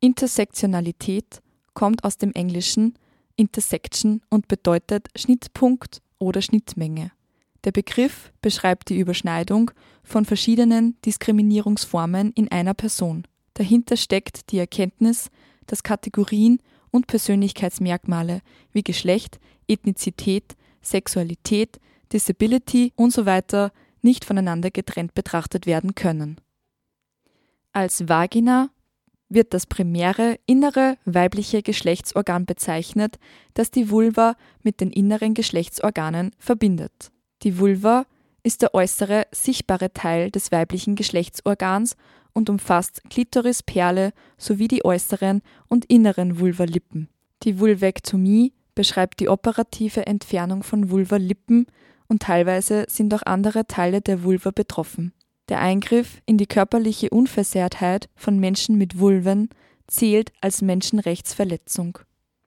Intersektionalität kommt aus dem Englischen Intersection und bedeutet Schnittpunkt oder Schnittmenge. Der Begriff beschreibt die Überschneidung von verschiedenen Diskriminierungsformen in einer Person. Dahinter steckt die Erkenntnis, dass Kategorien und Persönlichkeitsmerkmale wie Geschlecht, Ethnizität, Sexualität, Disability usw. So nicht voneinander getrennt betrachtet werden können. Als Vagina wird das primäre innere weibliche Geschlechtsorgan bezeichnet, das die Vulva mit den inneren Geschlechtsorganen verbindet. Die Vulva ist der äußere sichtbare Teil des weiblichen Geschlechtsorgans und umfasst Klitorisperle sowie die äußeren und inneren Vulvalippen. Die Vulvektomie beschreibt die operative Entfernung von Vulvalippen und teilweise sind auch andere Teile der Vulva betroffen. Der Eingriff in die körperliche Unversehrtheit von Menschen mit Vulven zählt als Menschenrechtsverletzung